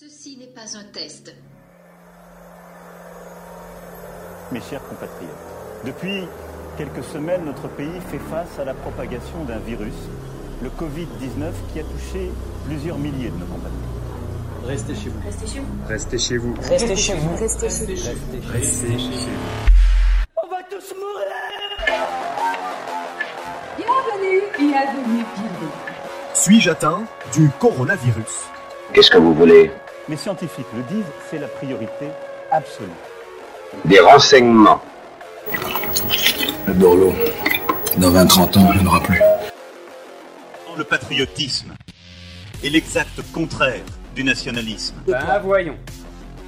Ceci n'est pas un test. Mes chers compatriotes, depuis quelques semaines, notre pays fait face à la propagation d'un virus, le Covid-19, qui a touché plusieurs milliers de nos compatriotes. Restez chez vous. Restez chez vous. Restez chez vous. Restez chez vous. Restez chez vous. Restez chez vous. On va tous mourir Bienvenue, bienvenue, bienvenue. Suis-je atteint du coronavirus? Qu'est-ce que vous voulez? Les scientifiques le disent, c'est la priorité absolue. Des renseignements. Le Borloo, dans 20-30 ans, il n'y en aura plus. Le patriotisme est l'exact contraire du nationalisme. Ben voyons.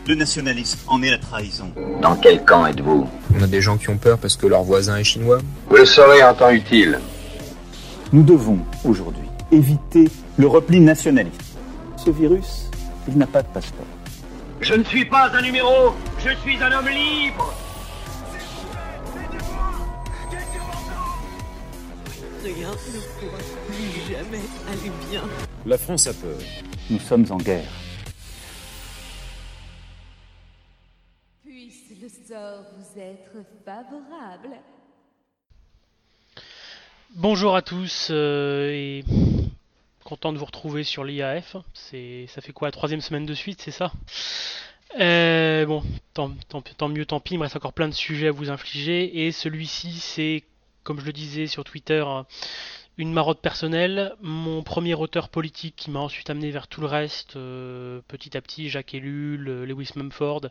Le nationalisme en est la trahison. Dans quel camp êtes-vous? On a des gens qui ont peur parce que leur voisin est chinois. Vous le saurez en temps utile. Nous devons aujourd'hui éviter le repli nationaliste. Ce virus, il n'a pas de passeport. Je ne suis pas un numéro, je suis un homme libre Rien ne pourra plus jamais aller bien. La France a peur. Nous sommes en guerre. Puisse le sort vous être favorable. Bonjour à tous euh, et content de vous retrouver sur l'IAF. Ça fait quoi la troisième semaine de suite, c'est ça? Euh, Bon, tant, mieux, tant pis. Il me reste encore plein de sujets à vous infliger et celui-ci, c'est, comme je le disais sur Twitter, une marotte personnelle. Mon premier auteur politique qui m'a ensuite amené vers tout le reste, euh, petit à petit, Jacques Ellul, Lewis Mumford,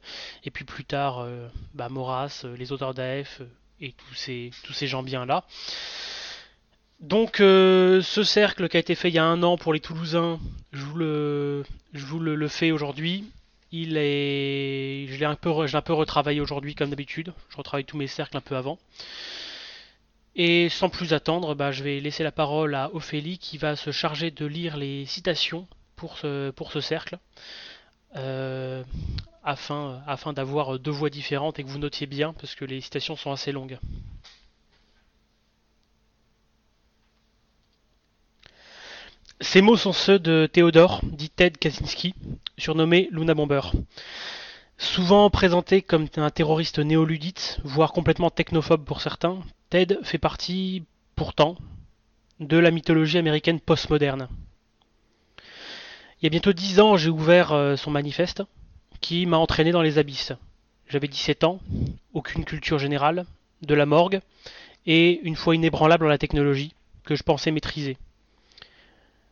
et puis plus tard, euh, bah, Maurras, les auteurs d'AF et tous ces gens bien là. Donc euh, ce cercle qui a été fait il y a un an pour les Toulousains, je vous le, fais aujourd'hui. Il est, je l'ai un peu, retravaillé aujourd'hui comme d'habitude. Je retravaille tous mes cercles un peu avant. Et sans plus attendre, bah, je vais laisser la parole à Ophélie qui va se charger de lire les citations pour ce, cercle. Euh, afin d'avoir deux voix différentes et que vous notiez bien parce que les citations sont assez longues. Ces mots sont ceux de Théodore, dit Ted Kaczynski, surnommé Luna Bomber. Souvent présenté comme un terroriste néoludite, voire complètement technophobe pour certains, Ted fait partie, pourtant, de la mythologie américaine postmoderne. Il y a bientôt dix ans, j'ai ouvert euh, son manifeste, qui m'a entraîné dans les abysses. J'avais 17 ans, aucune culture générale, de la morgue, et une foi inébranlable en la technologie, que je pensais maîtriser.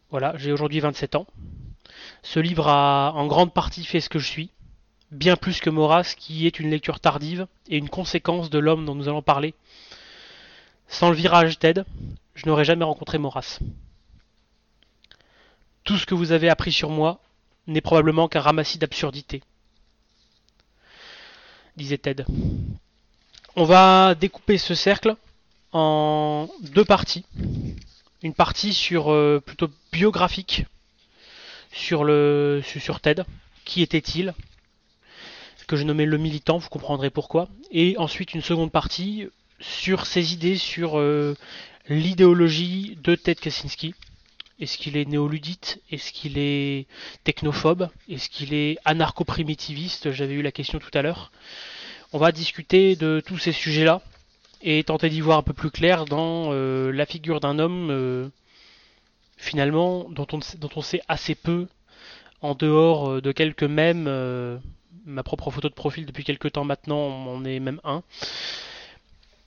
Voilà, j'ai aujourd'hui 27 ans. Ce livre a en grande partie fait ce que je suis, bien plus que Maurras, qui est une lecture tardive et une conséquence de l'homme dont nous allons parler. Sans le virage TED, je n'aurais jamais rencontré Maurras. Tout ce que vous avez appris sur moi n'est probablement qu'un ramassis d'absurdités, disait Ted. On va découper ce cercle en deux parties une partie sur euh, plutôt biographique sur le sur Ted. Qui était-il? Que je nommais le militant, vous comprendrez pourquoi. Et ensuite une seconde partie sur ses idées sur euh, l'idéologie de Ted Kaczynski. Est-ce qu'il est néoludite? Est-ce qu'il est technophobe? Est-ce qu'il est anarcho-primitiviste? J'avais eu la question tout à l'heure. On va discuter de tous ces sujets-là et tenter d'y voir un peu plus clair dans euh, la figure d'un homme euh, finalement dont on, sait assez peu en dehors euh, de quelques mèmes ma propre photo de profil depuis quelques temps maintenant on en est même un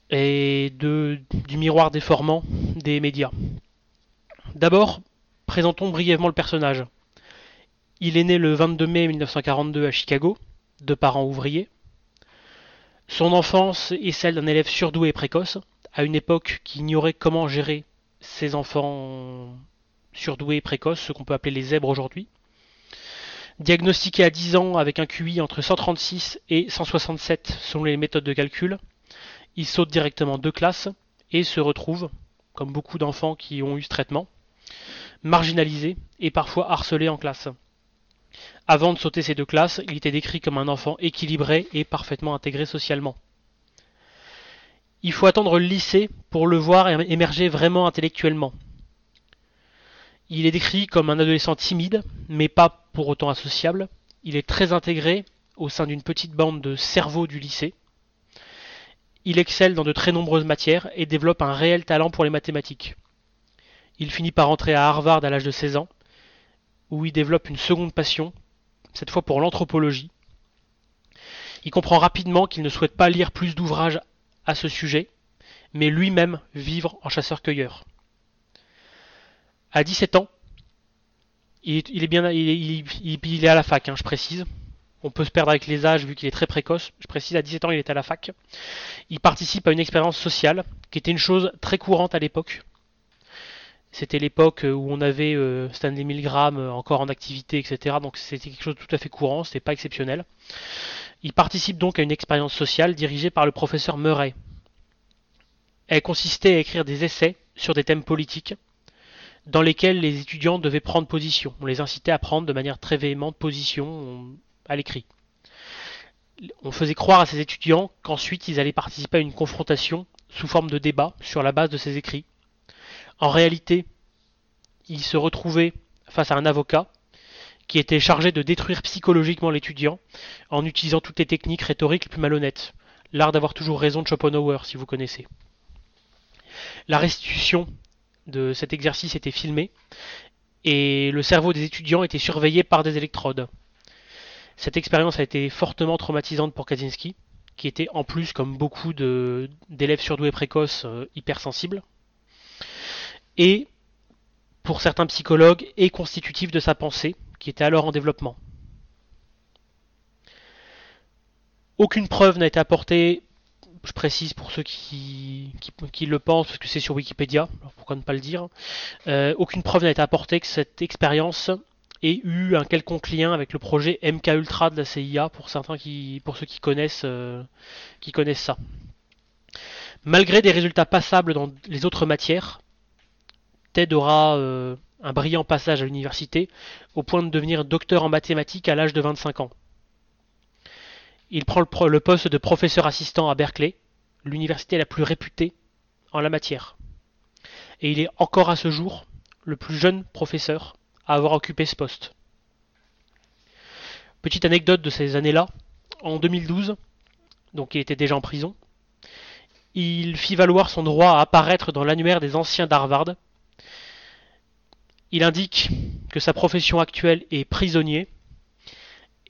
et du miroir déformant des médias. D'abord présentons brièvement le personnage. Il est né le 22 mai 1942 à Chicago de parents ouvriers son enfance est celle d'un élève surdoué et précoce, à une époque qui ignorait comment gérer ses enfants surdoués et précoces, ce qu'on peut appeler les zèbres aujourd'hui. Diagnostiqué à 10 ans avec un QI entre 136 et 167 selon les méthodes de calcul, il saute directement deux classes et se retrouve, comme beaucoup d'enfants qui ont eu ce traitement, marginalisé et parfois harcelé en classe. Avant de sauter ces deux classes, il était décrit comme un enfant équilibré et parfaitement intégré socialement. Il faut attendre le lycée pour le voir émerger vraiment intellectuellement. Il est décrit comme un adolescent timide, mais pas pour autant associable. il est très intégré au sein d'une petite bande de cerveaux du lycée. Il excelle dans de très nombreuses matières et développe un réel talent pour les mathématiques. Il finit par entrer à Harvard à l'âge de 16 ans, où il développe une seconde passion, cette fois pour l'anthropologie. Il comprend rapidement qu'il ne souhaite pas lire plus d'ouvrages à ce sujet, mais lui-même vivre en chasseur-cueilleur. À 17 ans, il est, bien, à la fac, hein, je précise. On peut se perdre avec les âges vu qu'il est très précoce. Je précise, à 17 ans, il est à la fac. Il participe à une expérience sociale, qui était une chose très courante à l'époque. C'était l'époque où on avait euh, Stanley Milgram euh, encore en activité, etc. Donc c'était quelque chose de tout à fait courant, c'était pas exceptionnel. Il participe donc à une expérience sociale dirigée par le professeur Murray. Elle consistait à écrire des essais sur des thèmes politiques dans lesquels les étudiants devaient prendre position. On les incitait à prendre de manière très véhémente position on- à l'écrit. On faisait croire à ces étudiants qu'ensuite ils allaient participer à une confrontation sous forme de débat sur la base de ces écrits. En réalité, ils se retrouvaient face à un avocat qui était chargé de détruire psychologiquement l'étudiant en utilisant toutes les techniques rhétoriques les plus malhonnêtes. L'art d'avoir toujours raison de Schopenhauer, si vous connaissez. La restitution de cet exercice était filmée et le cerveau des étudiants était surveillé par des électrodes. Cette expérience a été fortement traumatisante pour Kaczynski, qui était en plus, comme beaucoup d'élèves surdoués précoces, euh, hypersensibles. Et pour certains psychologues, est constitutif de sa pensée, qui était alors en développement. Aucune preuve n'a été apportée, je précise pour ceux qui, le pensent, parce que c'est sur Wikipédia, pourquoi ne pas le dire. Euh, aucune preuve n'a été apportée que cette expérience ait eu un quelconque lien avec le projet MK Ultra de la CIA, pour certains pour ceux euh, qui connaissent ça. Malgré des résultats passables dans les autres matières, Ted aura euh, un brillant passage à l'université, au point de devenir docteur en mathématiques à l'âge de 25 ans. Il prend le, poste de professeur assistant à Berkeley, l'université la plus réputée en la matière. Et il est encore à ce jour le plus jeune professeur à avoir occupé ce poste. Petite anecdote de ces années-là, en 2012, donc il était déjà en prison, il fit valoir son droit à apparaître dans l'annuaire des anciens d'Harvard. Il indique que sa profession actuelle est prisonnier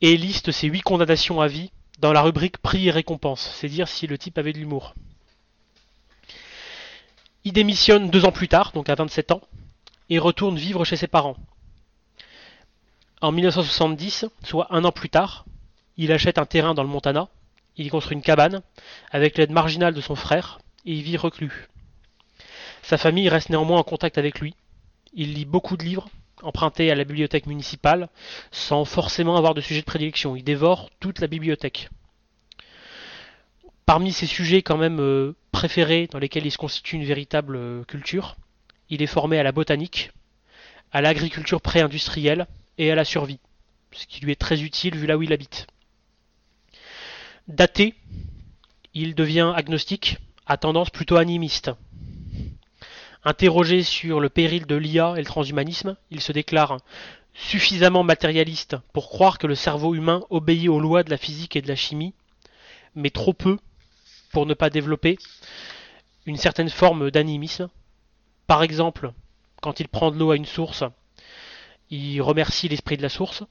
et liste ses huit condamnations à vie dans la rubrique prix et récompense. C'est dire si le type avait de l'humour. Il démissionne deux ans plus tard, donc à 27 ans, et retourne vivre chez ses parents. En 1970, soit un an plus tard, il achète un terrain dans le Montana, il y construit une cabane, avec l'aide marginale de son frère, et il vit reclus. Sa famille reste néanmoins en contact avec lui. Il lit beaucoup de livres, empruntés à la bibliothèque municipale, sans forcément avoir de sujet de prédilection. Il dévore toute la bibliothèque. Parmi ses sujets quand même euh, préférés, dans lesquels il se constitue une véritable euh, culture, il est formé à la botanique, à l'agriculture pré-industrielle et à la survie, ce qui lui est très utile vu là où il habite. Daté, il devient agnostique, à tendance plutôt animiste. Interrogé sur le péril de l'IA et le transhumanisme, il se déclare suffisamment matérialiste pour croire que le cerveau humain obéit aux lois de la physique et de la chimie, mais trop peu pour ne pas développer une certaine forme d'animisme. Par exemple, quand il prend de l'eau à une source, il remercie l'esprit de la source,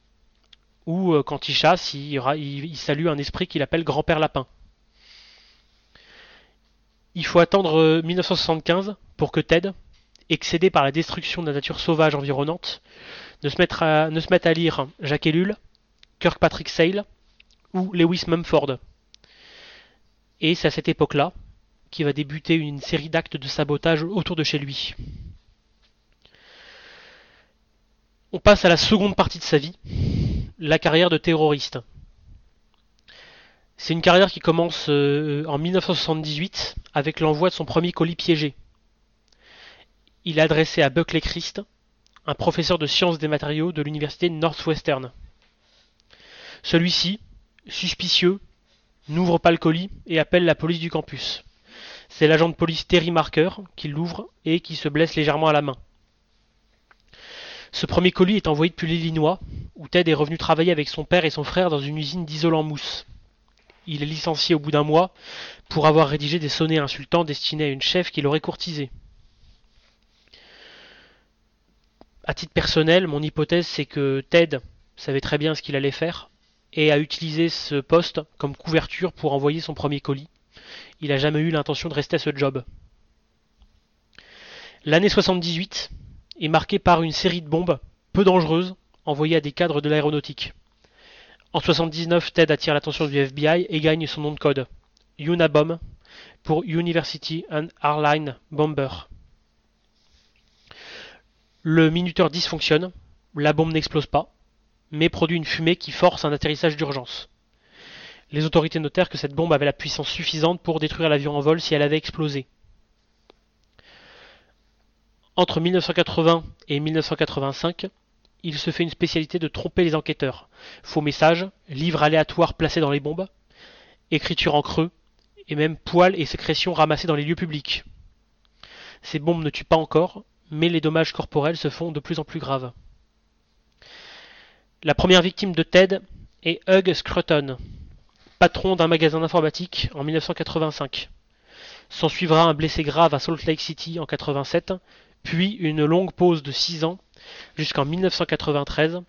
ou euh, quand il chasse, il, salue un esprit qu'il appelle grand-père lapin. Il faut attendre euh, 1975 pour que Ted, excédé par la destruction de la nature sauvage environnante, ne se mette à, lire Jacques Ellul, Kirkpatrick Sale ou Lewis Mumford. Et c'est à cette époque-là qu'il va débuter une série d'actes de sabotage autour de chez lui. On passe à la seconde partie de sa vie, la carrière de terroriste. C'est une carrière qui commence euh, en 1978 avec l'envoi de son premier colis piégé. Il est adressé à Buckley Christ, un professeur de sciences des matériaux de l'université Northwestern. Celui-ci, suspicieux, n'ouvre pas le colis et appelle la police du campus. C'est l'agent de police Terry Marker qui l'ouvre et qui se blesse légèrement à la main. Ce premier colis est envoyé depuis l'Illinois, où Ted est revenu travailler avec son père et son frère dans une usine d'isolant mousse. Il est licencié au bout d'un mois pour avoir rédigé des sonnets insultants destinés à une chef qui l'aurait courtisé. À titre personnel, mon hypothèse c'est que Ted savait très bien ce qu'il allait faire et a utilisé ce poste comme couverture pour envoyer son premier colis. Il n'a jamais eu l'intention de rester à ce job. L'année 78 est marquée par une série de bombes peu dangereuses envoyées à des cadres de l'aéronautique. En 79, Ted attire l'attention du FBI et gagne son nom de code, Unabomb, pour University and Airline Bomber. Le minuteur dysfonctionne, la bombe n'explose pas, mais produit une fumée qui force un atterrissage d'urgence. Les autorités notèrent que cette bombe avait la puissance suffisante pour détruire l'avion en vol si elle avait explosé. Entre 1980 et 1985, il se fait une spécialité de tromper les enquêteurs. Faux messages, livres aléatoires placés dans les bombes, écriture en creux, et même poils et sécrétions ramassés dans les lieux publics. Ces bombes ne tuent pas encore, mais les dommages corporels se font de plus en plus graves. La première victime de Ted est Hugh Scruton, patron d'un magasin d'informatique en 1985. S'en suivra un blessé grave à Salt Lake City en 87, puis une longue pause de 6 ans jusqu'en 1993,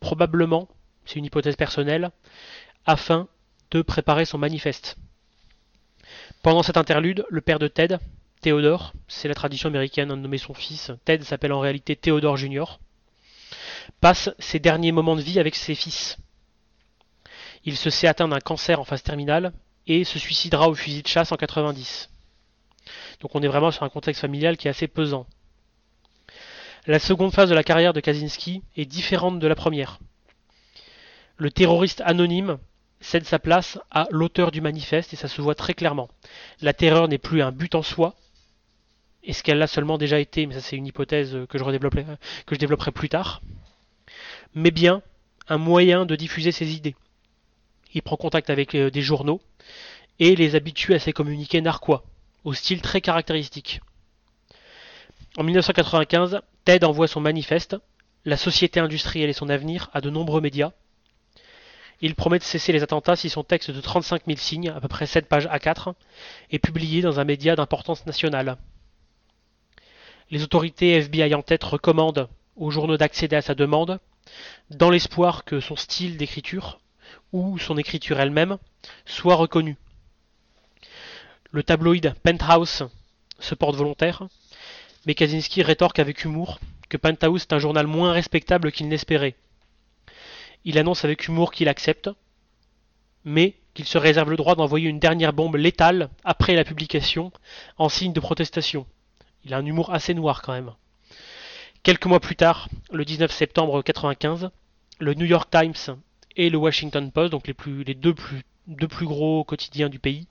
probablement, c'est une hypothèse personnelle, afin de préparer son manifeste. Pendant cet interlude, le père de Ted, Théodore, c'est la tradition américaine de nommer son fils, Ted s'appelle en réalité Théodore Jr., passe ses derniers moments de vie avec ses fils. Il se sait atteint d'un cancer en phase terminale et se suicidera au fusil de chasse en 90. Donc on est vraiment sur un contexte familial qui est assez pesant. La seconde phase de la carrière de Kaczynski est différente de la première. Le terroriste anonyme cède sa place à l'auteur du manifeste et ça se voit très clairement. La terreur n'est plus un but en soi, et ce qu'elle l'a seulement déjà été, mais ça c'est une hypothèse que je, que je développerai plus tard, mais bien un moyen de diffuser ses idées. Il prend contact avec euh, des journaux et les habitue à ses communiqués narquois, au style très caractéristique. En 1995, Ted envoie son manifeste, La société industrielle et son avenir, à de nombreux médias. Il promet de cesser les attentats si son texte de 35 000 signes, à peu près 7 pages A4, est publié dans un média d'importance nationale. Les autorités FBI en tête recommandent aux journaux d'accéder à sa demande, dans l'espoir que son style d'écriture, ou son écriture elle-même, soit reconnue. Le tabloïd Penthouse se porte volontaire, mais Kaczynski rétorque avec humour que Penthouse est un journal moins respectable qu'il n'espérait. Il annonce avec humour qu'il accepte, mais qu'il se réserve le droit d'envoyer une dernière bombe létale après la publication, en signe de protestation. Il a un humour assez noir quand même. Quelques mois plus tard, le 19 septembre 1995, le New York Times et le Washington Post, donc les, deux, plus, deux plus gros quotidiens du pays,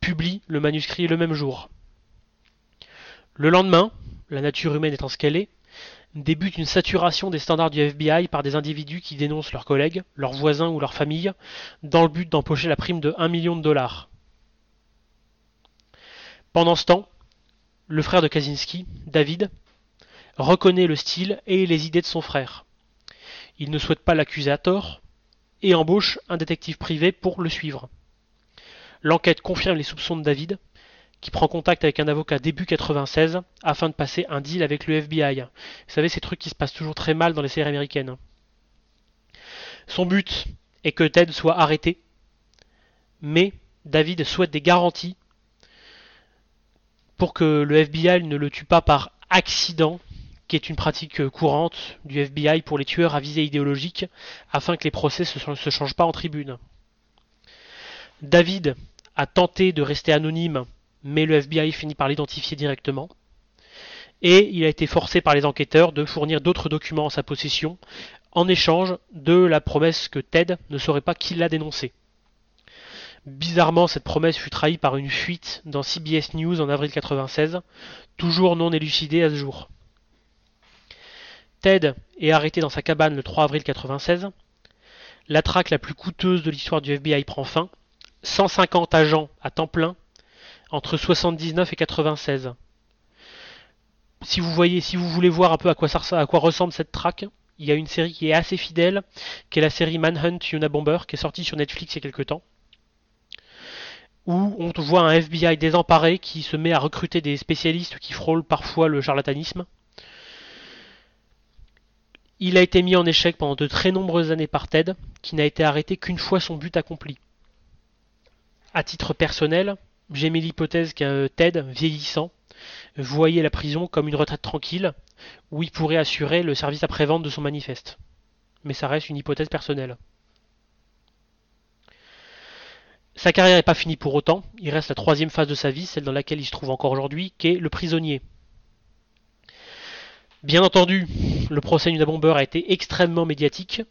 publient le manuscrit le même jour. Le lendemain, la nature humaine étant ce qu'elle est, débute une saturation des standards du FBI par des individus qui dénoncent leurs collègues, leurs voisins ou leurs familles, dans le but d'empocher la prime de 1 million de dollars. Pendant ce temps, le frère de Kaczynski, David, reconnaît le style et les idées de son frère. Il ne souhaite pas l'accuser à tort et embauche un détective privé pour le suivre. L'enquête confirme les soupçons de David, qui prend contact avec un avocat début 96 afin de passer un deal avec le FBI. Vous savez, ces trucs qui se passent toujours très mal dans les séries américaines. Son but est que Ted soit arrêté, mais David souhaite des garanties pour que le FBI ne le tue pas par accident qui est une pratique courante du FBI pour les tueurs à visée idéologique, afin que les procès ne se, changent pas en tribune. David a tenté de rester anonyme, mais le FBI finit par l'identifier directement. Et il a été forcé par les enquêteurs de fournir d'autres documents en sa possession, en échange de la promesse que Ted ne saurait pas qui l'a dénoncé. Bizarrement, cette promesse fut trahie par une fuite dans CBS News en avril 1996, toujours non élucidée à ce jour. Ted est arrêté dans sa cabane le 3 avril 1996. La traque la plus coûteuse de l'histoire du FBI prend fin. 150 agents à temps plein entre 79 et 96. Si vous voulez voir un peu à quoi, à quoi ressemble cette traque, il y a une série qui est assez fidèle, qui est la série Manhunt Unabomber, qui est sortie sur Netflix il y a quelques temps, où on voit un FBI désemparé qui se met à recruter des spécialistes qui frôlent parfois le charlatanisme. Il a été mis en échec pendant de très nombreuses années par Ted, qui n'a été arrêté qu'une fois son but accompli. À titre personnel, j'ai mis l'hypothèse qu'un Ted, vieillissant, voyait la prison comme une retraite tranquille, où il pourrait assurer le service après-vente de son manifeste. Mais ça reste une hypothèse personnelle. Sa carrière n'est pas finie pour autant, il reste la troisième phase de sa vie, celle dans laquelle il se trouve encore aujourd'hui, qui est le prisonnier. Bien entendu, le procès Nuna Bomber a été extrêmement médiatique,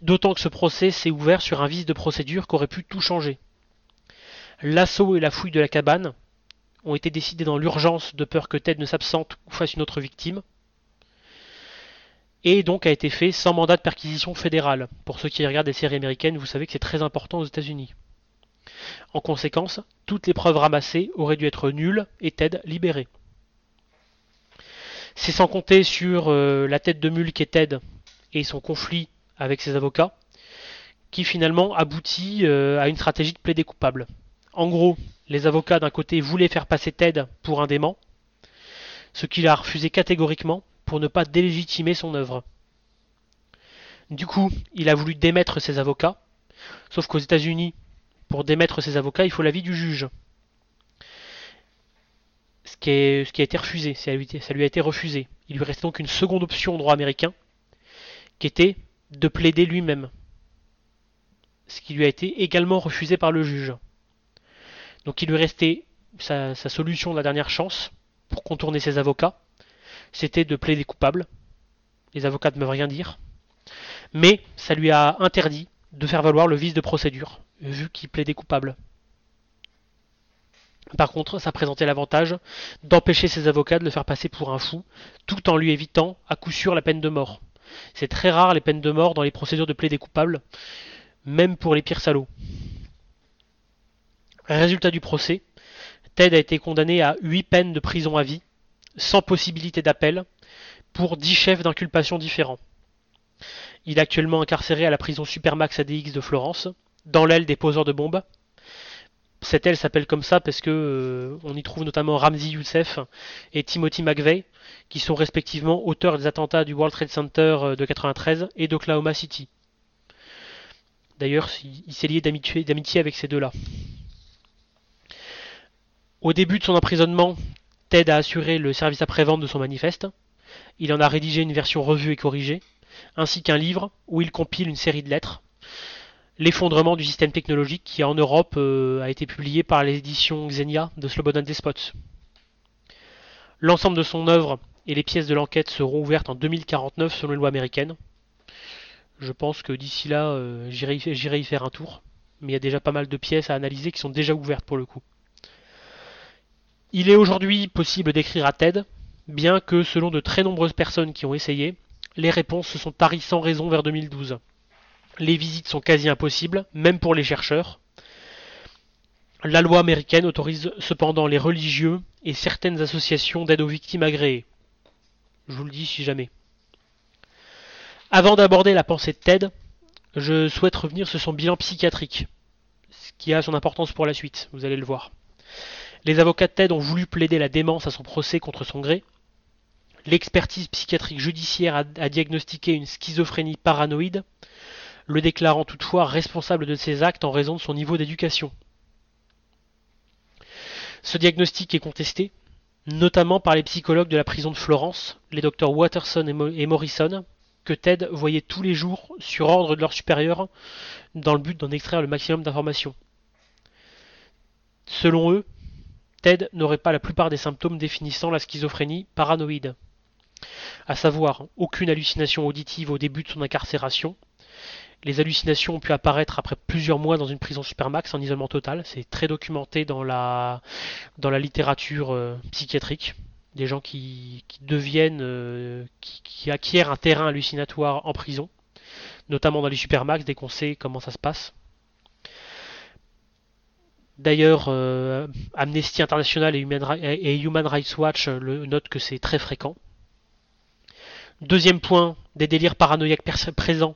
d'autant que ce procès s'est ouvert sur un vice de procédure qui aurait pu tout changer. L'assaut et la fouille de la cabane ont été décidés dans l'urgence de peur que Ted ne s'absente ou fasse une autre victime, et donc a été fait sans mandat de perquisition fédérale. Pour ceux qui regardent des séries américaines, vous savez que c'est très important aux États-Unis. En conséquence, toutes les preuves ramassées auraient dû être nulles et Ted libéré. C'est sans compter sur euh, la tête de mule qu'est Ted et son conflit avec ses avocats, qui finalement aboutit euh, à une stratégie de plaider coupable. En gros, les avocats d'un côté voulaient faire passer Ted pour un dément, ce qu'il a refusé catégoriquement pour ne pas délégitimer son œuvre. Du coup, il a voulu démettre ses avocats, sauf qu'aux États-Unis, pour démettre ses avocats, il faut l'avis du juge. Ce qui, a été refusé, ça lui, a été refusé. Il lui restait donc une seconde option au droit américain, qui était de plaider lui-même. Ce qui lui a été également refusé par le juge. Donc il lui restait sa, sa solution de la dernière chance pour contourner ses avocats, c'était de plaider coupable. Les avocats ne peuvent rien dire. Mais ça lui a interdit de faire valoir le vice de procédure, vu qu'il plaidait coupable. Par contre, ça présentait l'avantage d'empêcher ses avocats de le faire passer pour un fou, tout en lui évitant à coup sûr la peine de mort. C'est très rare les peines de mort dans les procédures de plaider coupable, même pour les pires salauds. Résultat du procès, Ted a été condamné à 8 peines de prison à vie, sans possibilité d'appel, pour 10 chefs d'inculpation différents. Il est actuellement incarcéré à la prison Supermax ADX de Florence, dans l'aile des poseurs de bombes. Cette aile s'appelle comme ça parce que euh, on y trouve notamment Ramzi Youssef et Timothy McVeigh, qui sont respectivement auteurs des attentats du World Trade Center euh, de 93 et d'Oklahoma City. D'ailleurs, il s'est lié d'amitié avec ces deux-là. Au début de son emprisonnement, Ted a assuré le service après-vente de son manifeste. Il en a rédigé une version revue et corrigée, ainsi qu'un livre où il compile une série de lettres. L'effondrement du système technologique qui en Europe euh, a été publié par les éditions Xenia de Slobodan Despot. L'ensemble de son œuvre et les pièces de l'enquête seront ouvertes en 2049 selon les lois américaines. Je pense que d'ici là, euh, j'irai y faire un tour. Mais il y a déjà pas mal de pièces à analyser qui sont déjà ouvertes pour le coup. Il est aujourd'hui possible d'écrire à TED, bien que selon de très nombreuses personnes qui ont essayé, les réponses se sont taries sans raison vers 2012. Les visites sont quasi impossibles, même pour les chercheurs. La loi américaine autorise cependant les religieux et certaines associations d'aide aux victimes agréées. Je vous le dis si jamais. Avant d'aborder la pensée de Ted, je souhaite revenir sur son bilan psychiatrique, ce qui a son importance pour la suite, vous allez le voir. Les avocats de Ted ont voulu plaider la démence à son procès contre son gré. L'expertise psychiatrique judiciaire a, diagnostiqué une schizophrénie paranoïde, le déclarant toutefois responsable de ses actes en raison de son niveau d'éducation. Ce diagnostic est contesté, notamment par les psychologues de la prison de Florence, les docteurs Watterson et Morrison, que Ted voyait tous les jours sur ordre de leurs supérieurs dans le but d'en extraire le maximum d'informations. Selon eux, Ted n'aurait pas la plupart des symptômes définissant la schizophrénie paranoïde, à savoir aucune hallucination auditive au début de son incarcération. Les hallucinations ont pu apparaître après plusieurs mois dans une prison supermax en isolement total. C'est très documenté dans la, littérature euh, psychiatrique. Des gens qui, deviennent, euh, qui acquièrent un terrain hallucinatoire en prison, notamment dans les supermax, dès qu'on sait comment ça se passe. D'ailleurs, euh, Amnesty International et Human, Rights Watch le notent que c'est très fréquent. Deuxième point, des délires paranoïaques présents,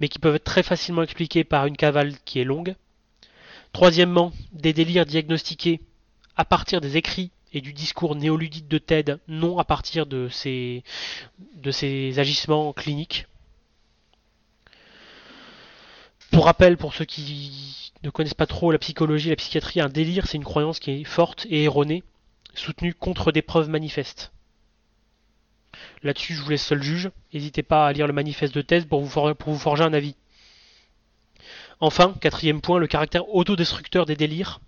mais qui peuvent être très facilement expliqués par une cavale qui est longue. Troisièmement, des délires diagnostiqués à partir des écrits et du discours néoludique de Ted, non à partir de ses agissements cliniques. Pour rappel, pour ceux qui ne connaissent pas trop la psychologie la psychiatrie, un délire, c'est une croyance qui est forte et erronée, soutenue contre des preuves manifestes. Là-dessus, je vous laisse seul juge. N'hésitez pas à lire le manifeste de thèse pour vous, pour vous forger un avis. Enfin, quatrième point, le caractère autodestructeur des délires,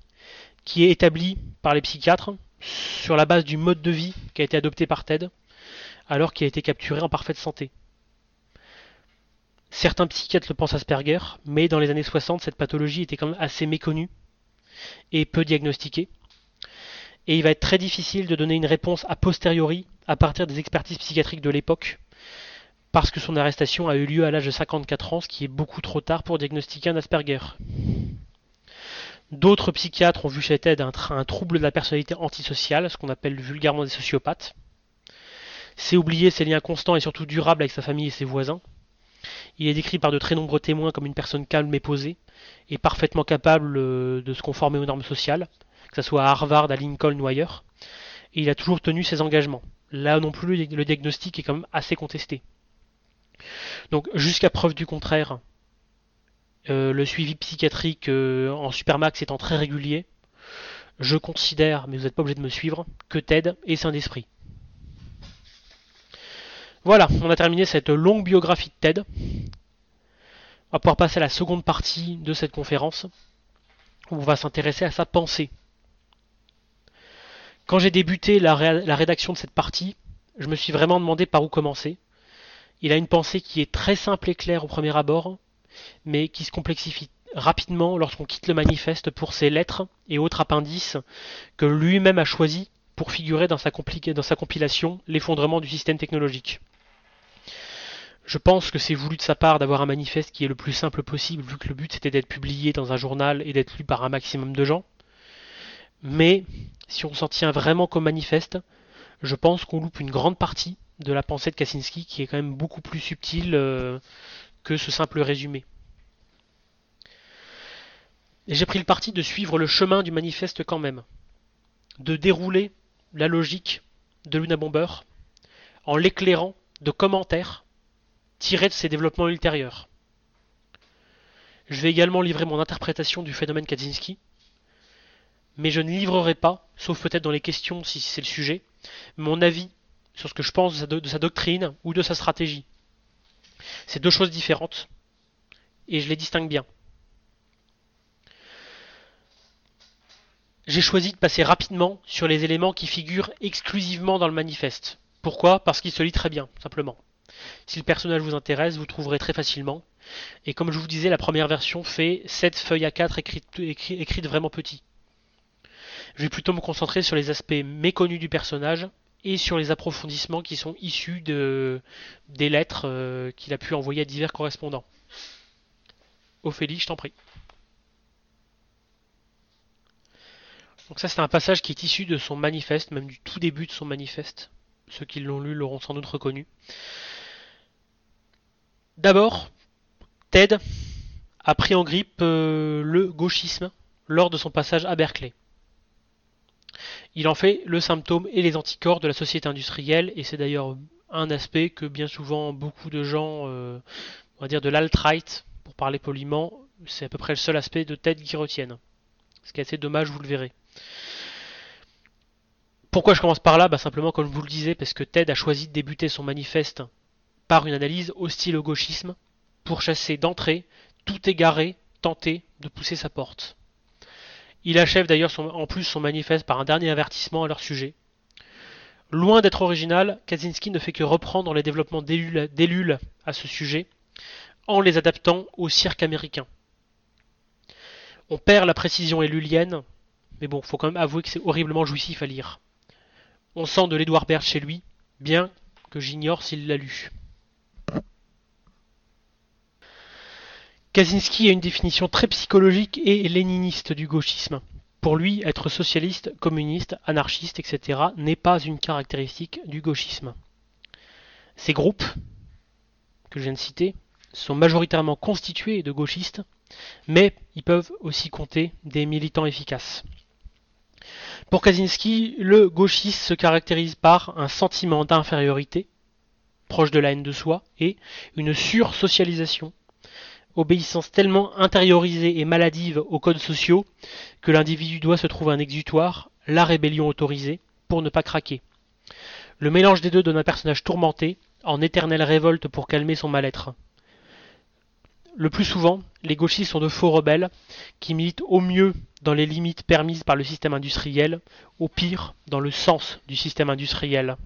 qui est établi par les psychiatres sur la base du mode de vie qui a été adopté par Ted, alors qu'il a été capturé en parfaite santé. Certains psychiatres le pensent Asperger, mais dans les années 60, cette pathologie était quand même assez méconnue et peu diagnostiquée. Et il va être très difficile de donner une réponse a posteriori à partir des expertises psychiatriques de l'époque, parce que son arrestation a eu lieu à l'âge de 54 ans, ce qui est beaucoup trop tard pour diagnostiquer un Asperger. D'autres psychiatres ont vu chez Ted un, un trouble de la personnalité antisociale, ce qu'on appelle vulgairement des sociopathes. C'est oublier ses liens constants et surtout durables avec sa famille et ses voisins. Il est décrit par de très nombreux témoins comme une personne calme et posée, et parfaitement capable euh, de se conformer aux normes sociales, que ce soit à Harvard, à Lincoln ou ailleurs. Et il a toujours tenu ses engagements. Là non plus, le diagnostic est quand même assez contesté. Donc jusqu'à preuve du contraire, euh, le suivi psychiatrique euh, en Supermax étant très régulier, je considère, mais vous n'êtes pas obligé de me suivre, que Ted est saint d'esprit. Voilà, on a terminé cette longue biographie de Ted. On va pouvoir passer à la seconde partie de cette conférence, où on va s'intéresser à sa pensée. Quand j'ai débuté la, rédaction de cette partie, je me suis vraiment demandé par où commencer. Il a une pensée qui est très simple et claire au premier abord, mais qui se complexifie rapidement lorsqu'on quitte le manifeste pour ses lettres et autres appendices que lui-même a choisi pour figurer dans sa compilation L'effondrement du système technologique. Je pense que c'est voulu de sa part d'avoir un manifeste qui est le plus simple possible, vu que le but c'était d'être publié dans un journal et d'être lu par un maximum de gens. Mais si on s'en tient vraiment comme manifeste, je pense qu'on loupe une grande partie de la pensée de Kaczynski qui est quand même beaucoup plus subtile euh, que ce simple résumé. J'ai pris le parti de suivre le chemin du manifeste quand même, de dérouler la logique de Luna Bomber en l'éclairant de commentaires tirés de ses développements ultérieurs. Je vais également livrer mon interprétation du phénomène Kaczynski, mais je ne livrerai pas, sauf peut-être dans les questions si c'est le sujet, mon avis sur ce que je pense de sa, doctrine ou de sa stratégie. C'est deux choses différentes, et je les distingue bien. J'ai choisi de passer rapidement sur les éléments qui figurent exclusivement dans le manifeste. Pourquoi? Parce qu'il se lit très bien, simplement. Si le personnage vous intéresse, vous trouverez très facilement. Et comme je vous disais, la première version fait 7 feuilles à 4 écrites, vraiment petit. Je vais plutôt me concentrer sur les aspects méconnus du personnage et sur les approfondissements qui sont issus de, des lettres euh, qu'il a pu envoyer à divers correspondants. Ophélie, je t'en prie. Donc ça c'est un passage qui est issu de son manifeste, même du tout début de son manifeste. Ceux qui l'ont lu l'auront sans doute reconnu. D'abord, Ted a pris en grippe euh, le gauchisme lors de son passage à Berkeley. Il en fait le symptôme et les anticorps de la société industrielle, et c'est d'ailleurs un aspect que bien souvent beaucoup de gens, euh, on va dire de l'alt-right, pour parler poliment, c'est à peu près le seul aspect de Ted qui retiennent. Ce qui est assez dommage, vous le verrez. Pourquoi je commence par là? Bah Simplement, comme je vous le disais, parce que Ted a choisi de débuter son manifeste par une analyse hostile au gauchisme, pour chasser d'entrée tout égaré, tenter de pousser sa porte. Il achève d'ailleurs en plus son manifeste par un dernier avertissement à leur sujet. Loin d'être original, Kaczynski ne fait que reprendre les développements d'Ellul à ce sujet, en les adaptant au cirque américain. On perd la précision ellulienne, mais bon, faut quand même avouer que c'est horriblement jouissif à lire. On sent de l'Edouard Baird chez lui, bien que j'ignore s'il l'a lu. Kaczynski a une définition très psychologique et léniniste du gauchisme. Pour lui, être socialiste, communiste, anarchiste, etc. n'est pas une caractéristique du gauchisme. Ces groupes, que je viens de citer, sont majoritairement constitués de gauchistes, mais ils peuvent aussi compter des militants efficaces. Pour Kaczynski, le gauchiste se caractérise par un sentiment d'infériorité, proche de la haine de soi, et une sursocialisation, obéissance tellement intériorisée et maladive aux codes sociaux que l'individu doit se trouver un exutoire, la rébellion autorisée, pour ne pas craquer. Le mélange des deux donne un personnage tourmenté, en éternelle révolte pour calmer son mal-être. Le plus souvent, les gauchistes sont de faux rebelles qui militent au mieux dans les limites permises par le système industriel, au pire dans le sens du système industriel.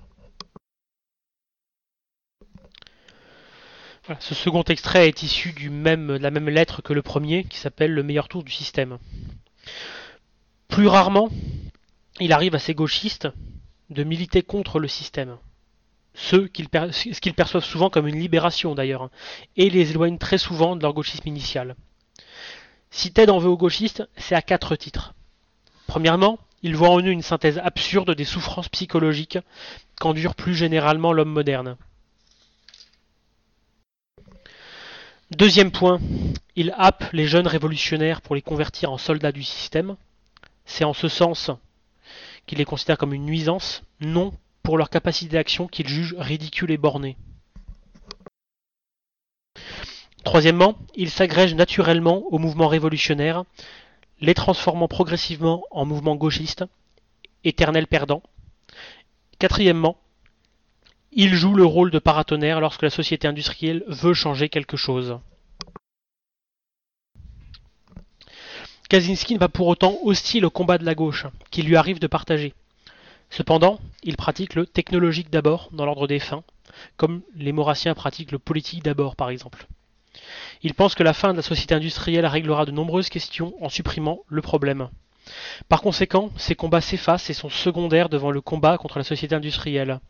Ce second extrait est issu de la même lettre que le premier, qui s'appelle Le meilleur tour du système. Plus rarement, il arrive à ces gauchistes de militer contre le système. Ce qu'ils, ce qu'ils perçoivent souvent comme une libération d'ailleurs, et les éloignent très souvent de leur gauchisme initial. Si Ted en veut aux gauchistes, c'est à quatre titres. Premièrement, il voit en eux une synthèse absurde des souffrances psychologiques qu'endure plus généralement l'homme moderne. Deuxième point, il happe les jeunes révolutionnaires pour les convertir en soldats du système. C'est en ce sens qu'il les considère comme une nuisance, non pour leur capacité d'action qu'il juge ridicule et bornée. Troisièmement, il s'agrège naturellement au mouvement révolutionnaire, les transformant progressivement en mouvement gauchiste, éternel perdant. Quatrièmement, il joue le rôle de paratonnerre lorsque la société industrielle veut changer quelque chose. Kaczynski n'est pas pour autant hostile au combat de la gauche, qu'il lui arrive de partager. Cependant, il pratique le technologique d'abord, dans l'ordre des fins, comme les maurassiens pratiquent le politique d'abord, par exemple. Il pense que la fin de la société industrielle réglera de nombreuses questions en supprimant le problème. Par conséquent, ces combats s'effacent et sont secondaires devant le combat contre la société industrielle.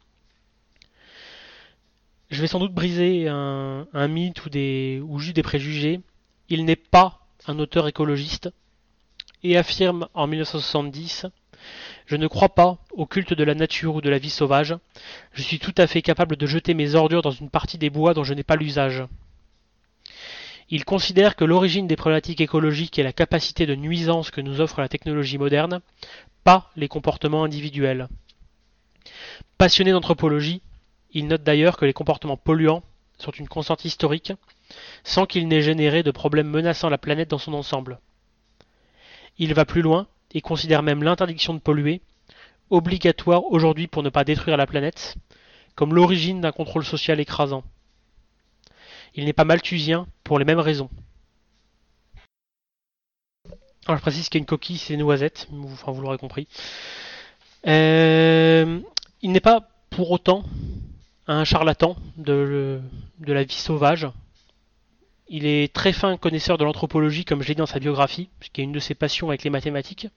Je vais sans doute briser un, mythe ou, des, ou juste des préjugés. Il n'est pas un auteur écologiste et affirme en 1970 Je ne crois pas au culte de la nature ou de la vie sauvage. Je suis tout à fait capable de jeter mes ordures dans une partie des bois dont je n'ai pas l'usage. Il considère que l'origine des problématiques écologiques est la capacité de nuisance que nous offre la technologie moderne, pas les comportements individuels. Passionné d'anthropologie, il note d'ailleurs que les comportements polluants sont une constante historique, sans qu'il n'ait généré de problèmes menaçant la planète dans son ensemble. Il va plus loin et considère même l'interdiction de polluer, obligatoire aujourd'hui pour ne pas détruire la planète, comme l'origine d'un contrôle social écrasant. Il n'est pas malthusien pour les mêmes raisons. Je précise qu'il une coquille, c'est noisettes, enfin vous l'aurez compris. Euh, il n'est pas pour autant un charlatan de, la vie sauvage. Il est très fin connaisseur de l'anthropologie, comme je l'ai dit dans sa biographie, qui est une de ses passions avec les mathématiques.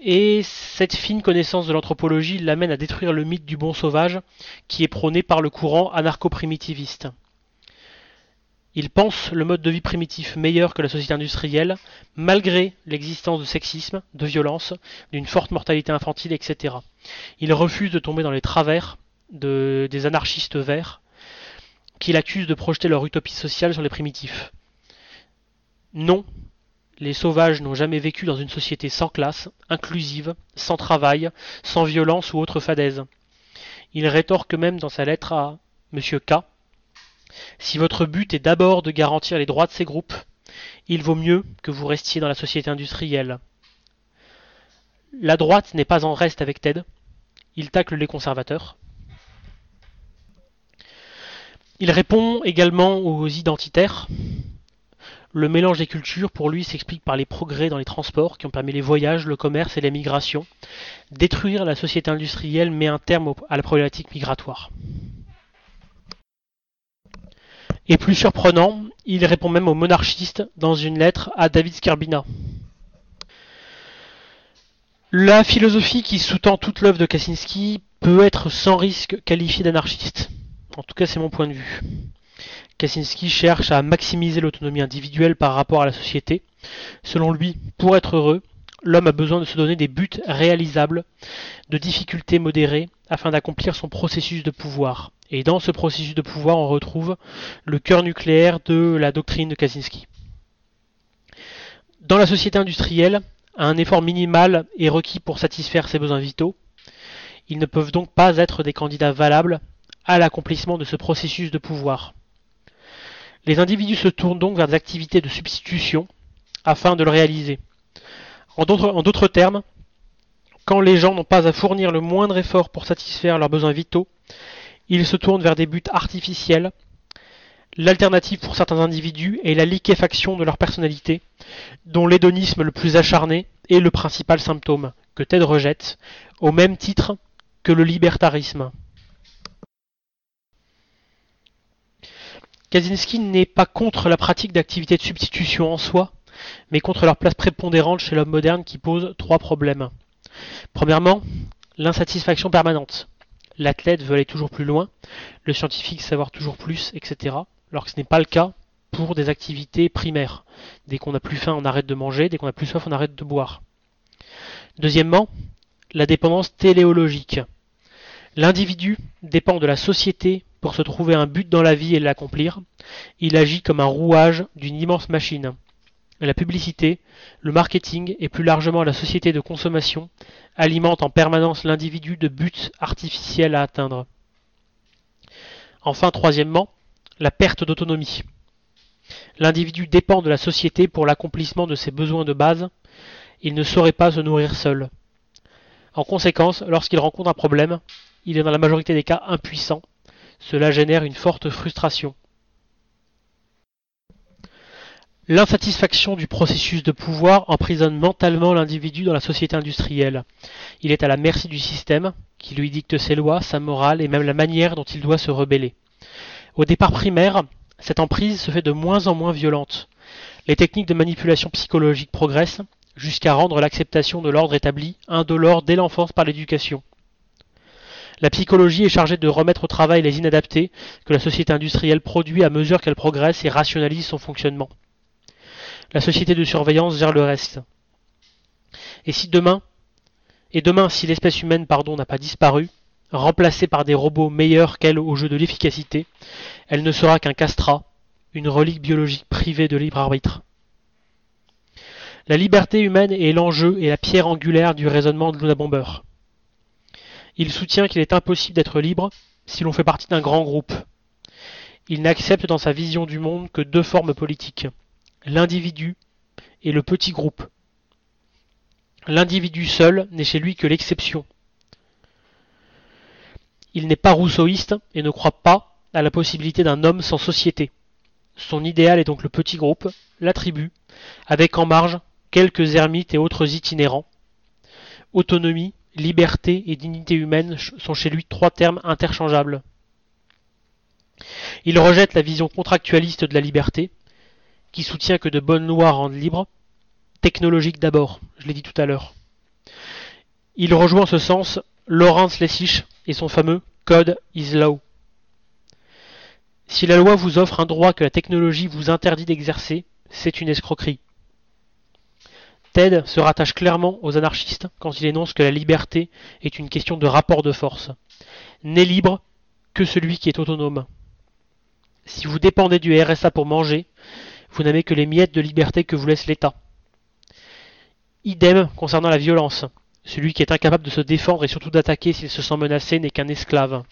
Et cette fine connaissance de l'anthropologie l'amène à détruire le mythe du bon sauvage, qui est prôné par le courant anarcho-primitiviste. Il pense le mode de vie primitif meilleur que la société industrielle, malgré l'existence de sexisme, de violence, d'une forte mortalité infantile, etc. Il refuse de tomber dans les travers de, des anarchistes verts qu'il accuse de projeter leur utopie sociale sur les primitifs. Non, les sauvages n'ont jamais vécu dans une société sans classe, inclusive, sans travail, sans violence ou autre fadaise. Il rétorque même dans sa lettre à M. K. Si votre but est d'abord de garantir les droits de ces groupes, il vaut mieux que vous restiez dans la société industrielle. La droite n'est pas en reste avec Ted. Il tacle les conservateurs. Il répond également aux identitaires. Le mélange des cultures, pour lui, s'explique par les progrès dans les transports qui ont permis les voyages, le commerce et la migration. Détruire la société industrielle met un terme à la problématique migratoire. Et plus surprenant, il répond même aux monarchistes dans une lettre à David Skarbina. La philosophie qui sous-tend toute l'œuvre de Kaczynski peut être sans risque qualifiée d'anarchiste. En tout cas, c'est mon point de vue. Kaczynski cherche à maximiser l'autonomie individuelle par rapport à la société. Selon lui, pour être heureux, l'homme a besoin de se donner des buts réalisables, de difficultés modérées, afin d'accomplir son processus de pouvoir. Et dans ce processus de pouvoir, on retrouve le cœur nucléaire de la doctrine de Kaczynski. Dans la société industrielle, un effort minimal est requis pour satisfaire ses besoins vitaux. Ils ne peuvent donc pas être des candidats valables à l'accomplissement de ce processus de pouvoir. Les individus se tournent donc vers des activités de substitution afin de le réaliser. En d'autres termes, quand les gens n'ont pas à fournir le moindre effort pour satisfaire leurs besoins vitaux, ils se tournent vers des buts artificiels. L'alternative pour certains individus est la liquéfaction de leur personnalité, dont l'hédonisme le plus acharné est le principal symptôme que Ted rejette, au même titre que le libertarisme. Kaczynski n'est pas contre la pratique d'activités de substitution en soi, mais contre leur place prépondérante chez l'homme moderne qui pose trois problèmes. Premièrement, l'insatisfaction permanente. L'athlète veut aller toujours plus loin, le scientifique savoir toujours plus, etc. Alors que ce n'est pas le cas pour des activités primaires. Dès qu'on n'a plus faim, on arrête de manger, dès qu'on a plus soif, on arrête de boire. Deuxièmement, la dépendance téléologique. L'individu dépend de la société pour se trouver un but dans la vie et l'accomplir. Il agit comme un rouage d'une immense machine. La publicité, le marketing et plus largement la société de consommation alimentent en permanence l'individu de buts artificiels à atteindre. Enfin, troisièmement, la perte d'autonomie. L'individu dépend de la société pour l'accomplissement de ses besoins de base. Il ne saurait pas se nourrir seul. En conséquence, lorsqu'il rencontre un problème, il est dans la majorité des cas impuissant. Cela génère une forte frustration. L'insatisfaction du processus de pouvoir emprisonne mentalement l'individu dans la société industrielle. Il est à la merci du système, qui lui dicte ses lois, sa morale et même la manière dont il doit se rebeller. Au départ primaire, cette emprise se fait de moins en moins violente. Les techniques de manipulation psychologique progressent, jusqu'à rendre l'acceptation de l'ordre établi indolore dès l'enfance par l'éducation. La psychologie est chargée de remettre au travail les inadaptés que la société industrielle produit à mesure qu'elle progresse et rationalise son fonctionnement. La société de surveillance gère le reste. Et si demain, et demain si l'espèce humaine pardon n'a pas disparu, remplacée par des robots meilleurs qu'elle au jeu de l'efficacité, elle ne sera qu'un castrat, une relique biologique privée de libre arbitre. La liberté humaine est l'enjeu et la pierre angulaire du raisonnement de Luna Bomber. Il soutient qu'il est impossible d'être libre si l'on fait partie d'un grand groupe. Il n'accepte dans sa vision du monde que deux formes politiques l'individu et le petit groupe. L'individu seul n'est chez lui que l'exception. Il n'est pas rousseauiste et ne croit pas à la possibilité d'un homme sans société. Son idéal est donc le petit groupe, la tribu, avec en marge quelques ermites et autres itinérants. Autonomie, liberté et dignité humaine sont chez lui trois termes interchangeables. Il rejette la vision contractualiste de la liberté, qui soutient que de bonnes lois rendent libres, technologique d'abord, je l'ai dit tout à l'heure. Il rejoint en ce sens Lawrence Lessig et son fameux Code is Law. Si la loi vous offre un droit que la technologie vous interdit d'exercer, c'est une escroquerie. Ted se rattache clairement aux anarchistes quand il énonce que la liberté est une question de rapport de force. N'est libre que celui qui est autonome. Si vous dépendez du RSA pour manger, vous n'avez que les miettes de liberté que vous laisse l'État. Idem concernant la violence. Celui qui est incapable de se défendre et surtout d'attaquer s'il se sent menacé n'est qu'un esclave.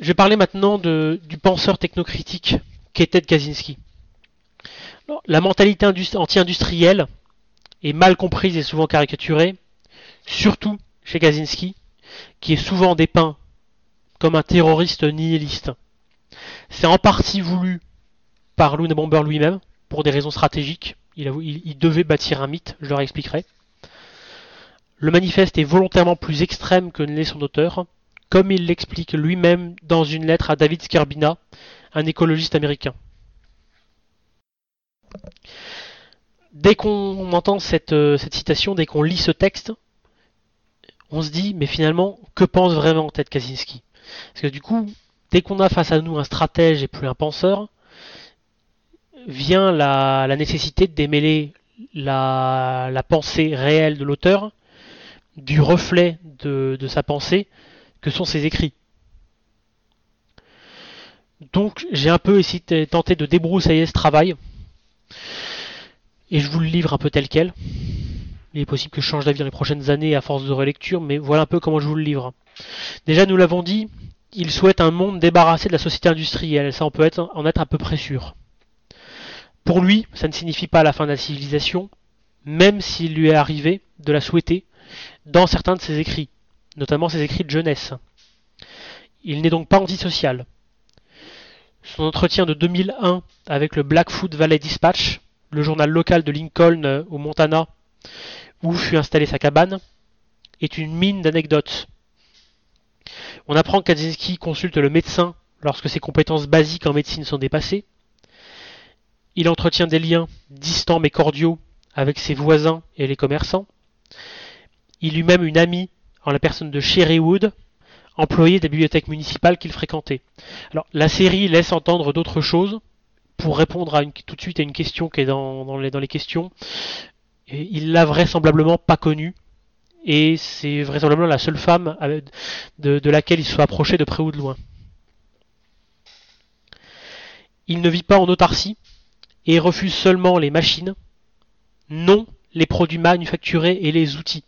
Je vais parler maintenant du penseur technocritique qu'était Kaczynski. La mentalité anti-industrielle est mal comprise et souvent caricaturée, surtout chez Kaczynski, qui est souvent dépeint comme un terroriste nihiliste. C'est en partie voulu par Luna Bomber lui-même, pour des raisons stratégiques. Il, devait bâtir un mythe, je leur expliquerai. Le manifeste est volontairement plus extrême que ne l'est son auteur, comme il l'explique lui-même dans une lettre à David Skarbina, un écologiste américain. Dès qu'on entend cette, euh, cette, citation, dès qu'on lit ce texte, on se dit, mais finalement, que pense vraiment Ted Kaczynski? Parce que du coup, dès qu'on a face à nous un stratège et plus un penseur, vient la, nécessité de démêler la, pensée réelle de l'auteur du reflet de, sa pensée que sont ses écrits. Donc j'ai un peu tenté de débroussailler ce travail. Et je vous le livre un peu tel quel. Il est possible que je change d'avis dans les prochaines années à force de relecture, mais voilà un peu comment je vous le livre. Déjà, nous l'avons dit, il souhaite un monde débarrassé de la société industrielle. Ça, on peut en être à peu près sûr. Pour lui, ça ne signifie pas la fin de la civilisation, même s'il lui est arrivé de la souhaiter dans certains de ses écrits, notamment ses écrits de jeunesse. Il n'est donc pas antisocial. Son entretien de 2001 avec le Blackfoot Valley Dispatch, le journal local de Lincoln euh, au Montana, où fut installée sa cabane, est une mine d'anecdotes. On apprend que Kaczynski consulte le médecin lorsque ses compétences basiques en médecine sont dépassées. Il entretient des liens distants mais cordiaux avec ses voisins et les commerçants. Il eut même une amie en la personne de Sherry Wood, employée des bibliothèques municipales qu'il fréquentait. Alors la série laisse entendre d'autres choses pour répondre à une, tout de suite à une question qui est dans, les, questions. Et il l'a vraisemblablement pas connue et c'est vraisemblablement la seule femme de, de laquelle il se soit approché de près ou de loin. Il ne vit pas en autarcie et refuse seulement les machines, non les produits manufacturés et les outils.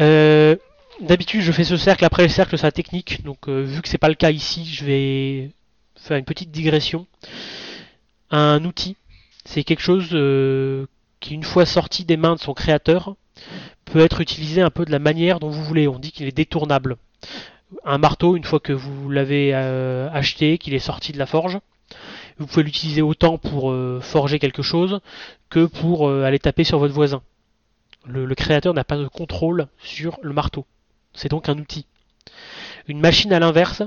Euh, D'habitude, je fais ce cercle après le cercle la technique, donc euh, vu que c'est pas le cas ici, je vais faire une petite digression. Un outil, c'est quelque chose euh, qui, une fois sorti des mains de son créateur, peut être utilisé un peu de la manière dont vous voulez. On dit qu'il est détournable. Un marteau, une fois que vous l'avez euh, acheté, qu'il est sorti de la forge, vous pouvez l'utiliser autant pour forger quelque chose que pour aller taper sur votre voisin. Le créateur n'a pas de contrôle sur le marteau. C'est donc un outil. Une machine, à l'inverse,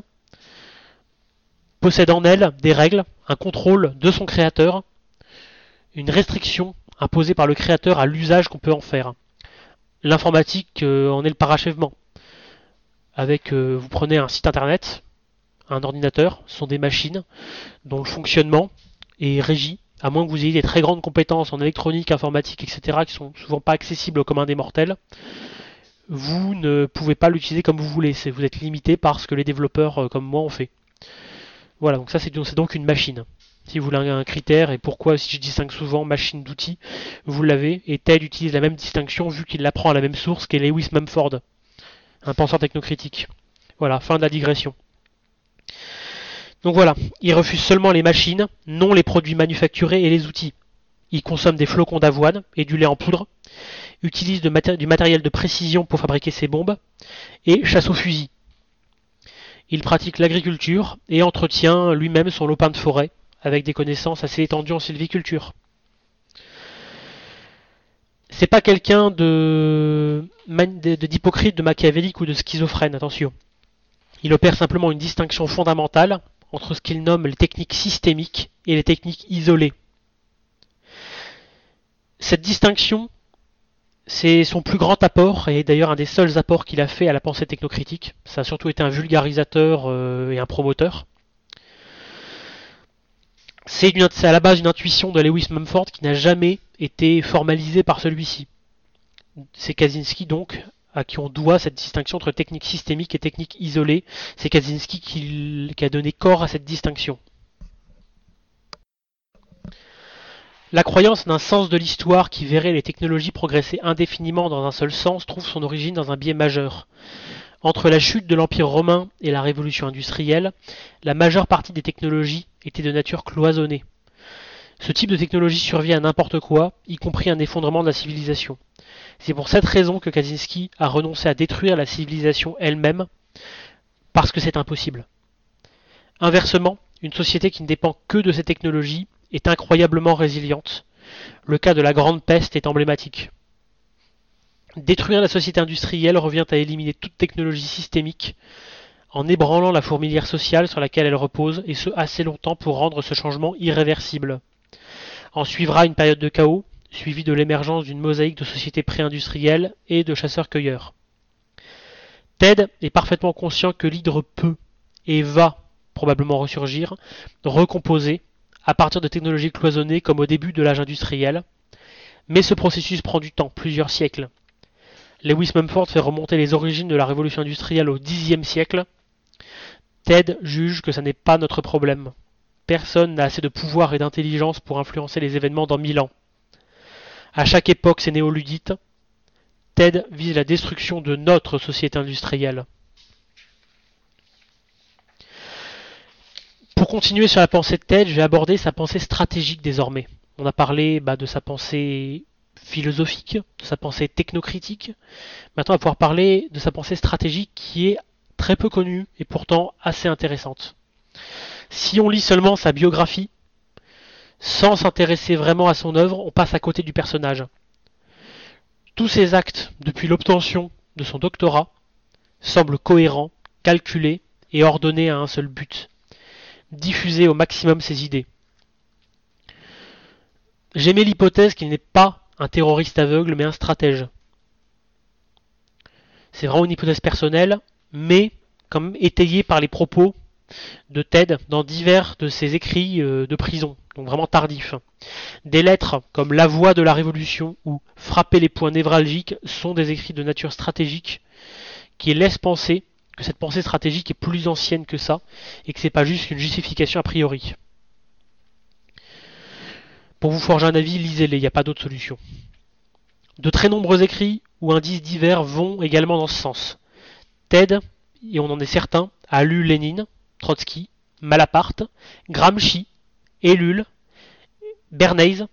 possède en elle des règles, un contrôle de son créateur, une restriction imposée par le créateur à l'usage qu'on peut en faire. L'informatique euh, en est le parachèvement. Avec, euh, vous prenez un site internet, un ordinateur, ce sont des machines dont le fonctionnement est régi, à moins que vous ayez des très grandes compétences en électronique, informatique, etc., qui sont souvent pas accessibles au commun des mortels. Vous ne pouvez pas l'utiliser comme vous voulez. Vous êtes limité par ce que les développeurs euh, comme moi ont fait. Voilà, donc ça c'est c'est donc une machine. Si vous voulez un critère, et pourquoi si je distingue souvent machine d'outils, vous l'avez, et TED utilise la même distinction vu qu'il l'apprend à la même source qu'est Lewis Mumford, un penseur technocritique. Voilà, fin de la digression. Donc voilà, il refuse seulement les machines, non les produits manufacturés et les outils. Il consomme des flocons d'avoine et du lait en poudre, utilise du matériel de précision pour fabriquer ses bombes, et chasse au fusil. Il pratique l'agriculture et entretient lui-même son lopin de forêt, avec des connaissances assez étendues en sylviculture. C'est pas quelqu'un de- d'hypocrite, de machiavélique ou de schizophrène, attention. Il opère simplement une distinction fondamentale entre ce qu'il nomme les techniques systémiques et les techniques isolées. Cette distinction, c'est son plus grand apport, et d'ailleurs un des seuls apports qu'il a fait à la pensée technocritique. Ça a surtout été un vulgarisateur euh, et un promoteur. C'est à la base une intuition de Lewis Mumford qui n'a jamais été formalisée par celui-ci. C'est Kaczynski donc à qui on doit cette distinction entre technique systémique et technique isolée. C'est Kaczynski qui a donné corps à cette distinction. La croyance d'un sens de l'histoire qui verrait les technologies progresser indéfiniment dans un seul sens trouve son origine dans un biais majeur. Entre la chute de l'Empire romain et la révolution industrielle, la majeure partie des technologies était de nature cloisonnée. Ce type de technologie survient à n'importe quoi, y compris un effondrement de la civilisation. C'est pour cette raison que Kaczynski a renoncé à détruire la civilisation elle-même, parce que c'est impossible. Inversement, une société qui ne dépend que de ces technologies est incroyablement résiliente. Le cas de la Grande Peste est emblématique. Détruire la société industrielle revient à éliminer toute technologie systémique en ébranlant la fourmilière sociale sur laquelle elle repose, et ce assez longtemps pour rendre ce changement irréversible. En suivra une période de chaos, suivie de l'émergence d'une mosaïque de sociétés pré-industrielles et de chasseurs-cueilleurs. Ted est parfaitement conscient que l'hydre peut et va probablement ressurgir, recomposer, à partir de technologies cloisonnées comme au début de l'âge industriel, mais ce processus prend du temps, plusieurs siècles. Lewis Mumford fait remonter les origines de la révolution industrielle au Xe siècle. Ted juge que ça n'est pas notre problème. Personne n'a assez de pouvoir et d'intelligence pour influencer les événements dans mille ans. À chaque époque, c'est néoludites. Ted vise la destruction de notre société industrielle. Continuer sur la pensée de Ted, je vais aborder sa pensée stratégique désormais. On a parlé bah, de sa pensée philosophique, de sa pensée technocritique. Maintenant, on va pouvoir parler de sa pensée stratégique qui est très peu connue et pourtant assez intéressante. Si on lit seulement sa biographie, sans s'intéresser vraiment à son œuvre, on passe à côté du personnage. Tous ses actes, depuis l'obtention de son doctorat, semblent cohérents, calculés et ordonnés à un seul but diffuser au maximum ses idées. J'aimais l'hypothèse qu'il n'est pas un terroriste aveugle, mais un stratège. C'est vraiment une hypothèse personnelle, mais comme étayée par les propos de Ted dans divers de ses écrits euh, de prison, donc vraiment tardifs. Des lettres comme La voix de la révolution ou Frapper les points névralgiques sont des écrits de nature stratégique qui laissent penser que cette pensée stratégique est plus ancienne que ça et que c'est pas juste une justification a priori. Pour vous forger un avis, lisez-les, il n'y a pas d'autre solution. De très nombreux écrits ou indices divers vont également dans ce sens. Ted, et on en est certain, a lu Lénine, Trotsky, Malaparte, Gramsci, Ellul, Bernays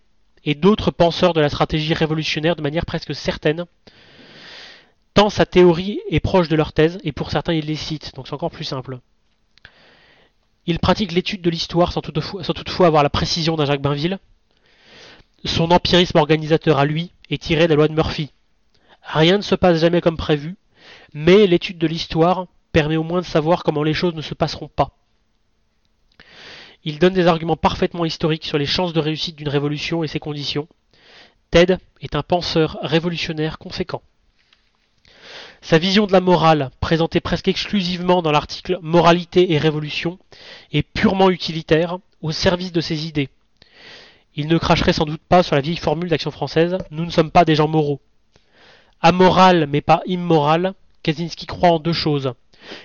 et d'autres penseurs de la stratégie révolutionnaire de manière presque certaine, tant sa théorie est proche de leur thèse, et pour certains ils les citent, donc c'est encore plus simple. Il pratique l'étude de l'histoire sans sans toutefois avoir la précision d'un Jacques Bainville. Son empirisme organisateur à lui est tiré de la loi de Murphy. Rien ne se passe jamais comme prévu, mais l'étude de l'histoire permet au moins de savoir comment les choses ne se passeront pas. Il donne des arguments parfaitement historiques sur les chances de réussite d'une révolution et ses conditions. Ted est un penseur révolutionnaire conséquent. Sa vision de la morale, présentée presque exclusivement dans l'article Moralité et Révolution, est purement utilitaire, au service de ses idées. Il ne cracherait sans doute pas sur la vieille formule d'action française Nous ne sommes pas des gens moraux. Amoral mais pas immoral, Kaczynski croit en deux choses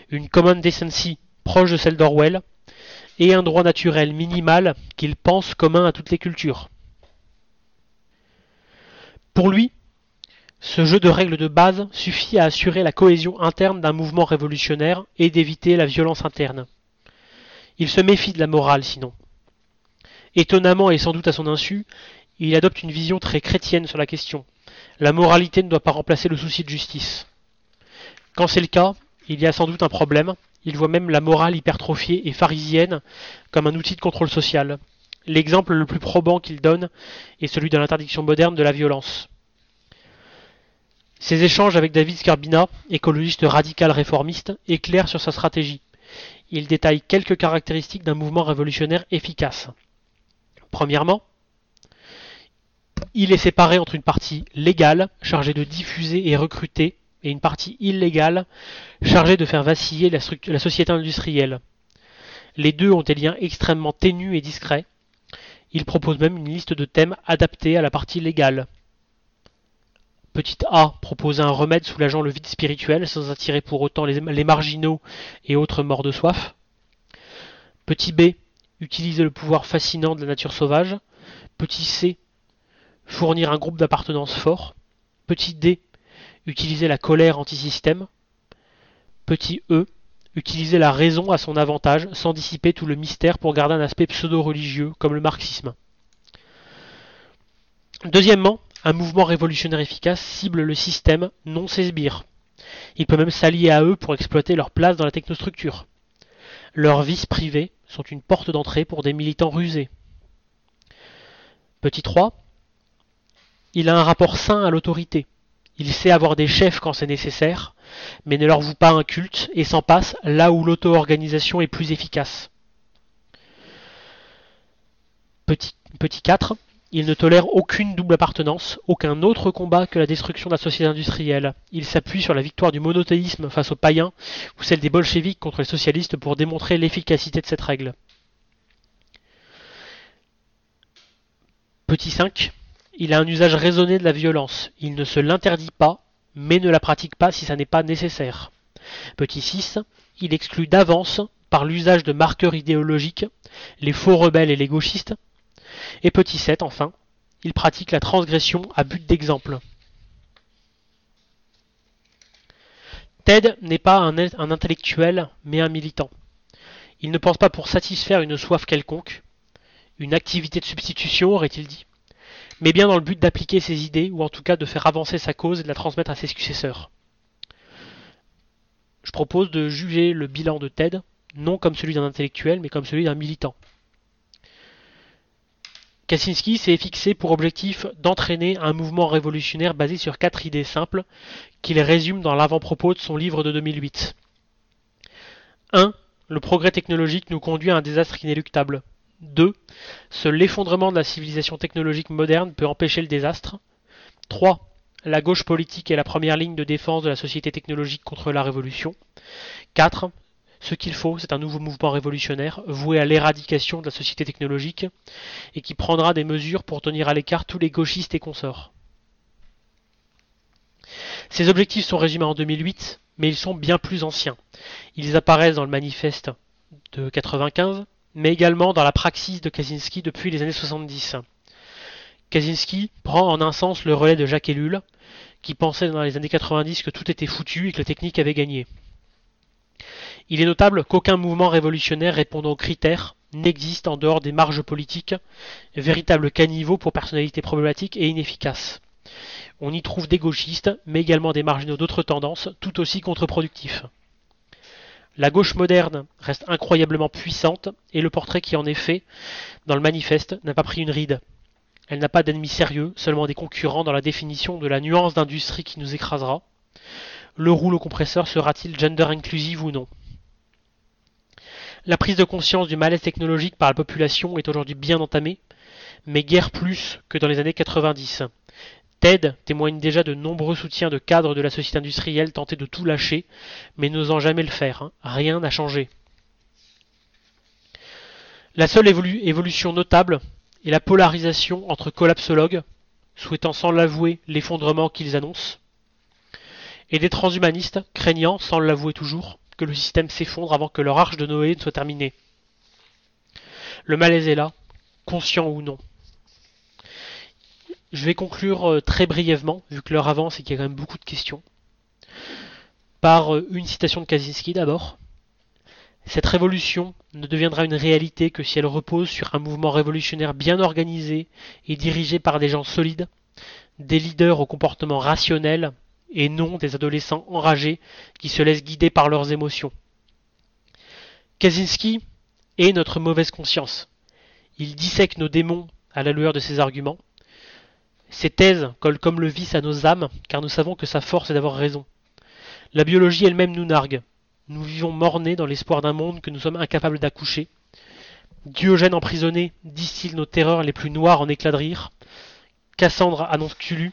une common decency proche de celle d'Orwell, et un droit naturel minimal qu'il pense commun à toutes les cultures. Pour lui, ce jeu de règles de base suffit à assurer la cohésion interne d'un mouvement révolutionnaire et d'éviter la violence interne. Il se méfie de la morale sinon. Étonnamment et sans doute à son insu, il adopte une vision très chrétienne sur la question. La moralité ne doit pas remplacer le souci de justice. Quand c'est le cas, il y a sans doute un problème. Il voit même la morale hypertrophiée et pharisienne comme un outil de contrôle social. L'exemple le plus probant qu'il donne est celui de l'interdiction moderne de la violence. Ses échanges avec David Scarbina, écologiste radical réformiste, éclairent sur sa stratégie. Il détaille quelques caractéristiques d'un mouvement révolutionnaire efficace. Premièrement, il est séparé entre une partie légale, chargée de diffuser et recruter, et une partie illégale, chargée de faire vaciller la, la société industrielle. Les deux ont des liens extrêmement ténus et discrets. Il propose même une liste de thèmes adaptés à la partie légale. Petit A proposer un remède soulageant le vide spirituel sans attirer pour autant les, les marginaux et autres morts de soif. Petit B utiliser le pouvoir fascinant de la nature sauvage. Petit C fournir un groupe d'appartenance fort. Petit D utiliser la colère anti-système. Petit E utiliser la raison à son avantage sans dissiper tout le mystère pour garder un aspect pseudo-religieux comme le marxisme. Deuxièmement, un mouvement révolutionnaire efficace cible le système, non ses sbires. Il peut même s'allier à eux pour exploiter leur place dans la technostructure. Leurs vices privés sont une porte d'entrée pour des militants rusés. Petit 3. Il a un rapport sain à l'autorité. Il sait avoir des chefs quand c'est nécessaire, mais ne leur voue pas un culte et s'en passe là où l'auto-organisation est plus efficace. Petit, petit 4. Il ne tolère aucune double appartenance, aucun autre combat que la destruction de la société industrielle. Il s'appuie sur la victoire du monothéisme face aux païens ou celle des bolcheviks contre les socialistes pour démontrer l'efficacité de cette règle. Petit 5. Il a un usage raisonné de la violence. Il ne se l'interdit pas, mais ne la pratique pas si ça n'est pas nécessaire. Petit 6. Il exclut d'avance, par l'usage de marqueurs idéologiques, les faux rebelles et les gauchistes. Et petit 7, enfin. Il pratique la transgression à but d'exemple. Ted n'est pas un, un intellectuel, mais un militant. Il ne pense pas pour satisfaire une soif quelconque, une activité de substitution, aurait-il dit, mais bien dans le but d'appliquer ses idées, ou en tout cas de faire avancer sa cause et de la transmettre à ses successeurs. Je propose de juger le bilan de Ted, non comme celui d'un intellectuel, mais comme celui d'un militant. Kaczynski s'est fixé pour objectif d'entraîner un mouvement révolutionnaire basé sur quatre idées simples qu'il résume dans l'avant-propos de son livre de 2008. 1. Le progrès technologique nous conduit à un désastre inéluctable. 2. Seul l'effondrement de la civilisation technologique moderne peut empêcher le désastre. 3. La gauche politique est la première ligne de défense de la société technologique contre la révolution. 4. Ce qu'il faut, c'est un nouveau mouvement révolutionnaire voué à l'éradication de la société technologique et qui prendra des mesures pour tenir à l'écart tous les gauchistes et consorts. Ces objectifs sont résumés en 2008, mais ils sont bien plus anciens. Ils apparaissent dans le manifeste de 95, mais également dans la praxis de Kaczynski depuis les années 70. Kaczynski prend en un sens le relais de Jacques Ellul, qui pensait dans les années 90 que tout était foutu et que la technique avait gagné. Il est notable qu'aucun mouvement révolutionnaire répondant aux critères n'existe en dehors des marges politiques, véritable caniveau pour personnalités problématiques et inefficaces. On y trouve des gauchistes, mais également des marginaux d'autres tendances, tout aussi contre-productifs. La gauche moderne reste incroyablement puissante, et le portrait qui en est fait dans le manifeste n'a pas pris une ride. Elle n'a pas d'ennemis sérieux, seulement des concurrents dans la définition de la nuance d'industrie qui nous écrasera. Le rouleau compresseur sera-t-il gender inclusive ou non? La prise de conscience du malaise technologique par la population est aujourd'hui bien entamée, mais guère plus que dans les années 90. TED témoigne déjà de nombreux soutiens de cadres de la société industrielle tentés de tout lâcher, mais n'osant jamais le faire. Hein. Rien n'a changé. La seule évolu évolution notable est la polarisation entre collapsologues, souhaitant sans l'avouer l'effondrement qu'ils annoncent, et des transhumanistes craignant, sans l'avouer toujours, que le système s'effondre avant que leur arche de Noé ne soit terminée. Le malaise est là, conscient ou non. Je vais conclure euh, très brièvement, vu que l'heure avance et qu'il y a quand même beaucoup de questions, par euh, une citation de Kaczynski d'abord. Cette révolution ne deviendra une réalité que si elle repose sur un mouvement révolutionnaire bien organisé et dirigé par des gens solides, des leaders au comportement rationnel et non des adolescents enragés qui se laissent guider par leurs émotions. Kaczynski est notre mauvaise conscience. Il dissèque nos démons à la lueur de ses arguments. Ses thèses collent comme le vice à nos âmes, car nous savons que sa force est d'avoir raison. La biologie elle-même nous nargue. Nous vivons mornés dans l'espoir d'un monde que nous sommes incapables d'accoucher. Diogène emprisonné distille nos terreurs les plus noires en éclats de rire. Cassandre annonce Cthulhu,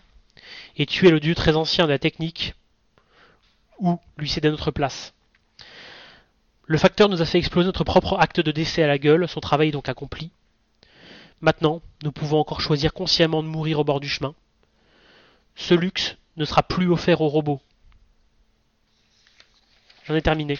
et tuer le dieu très ancien de la technique, ou lui céder notre place. Le facteur nous a fait exploser notre propre acte de décès à la gueule, son travail est donc accompli. Maintenant, nous pouvons encore choisir consciemment de mourir au bord du chemin. Ce luxe ne sera plus offert aux robots. J'en ai terminé.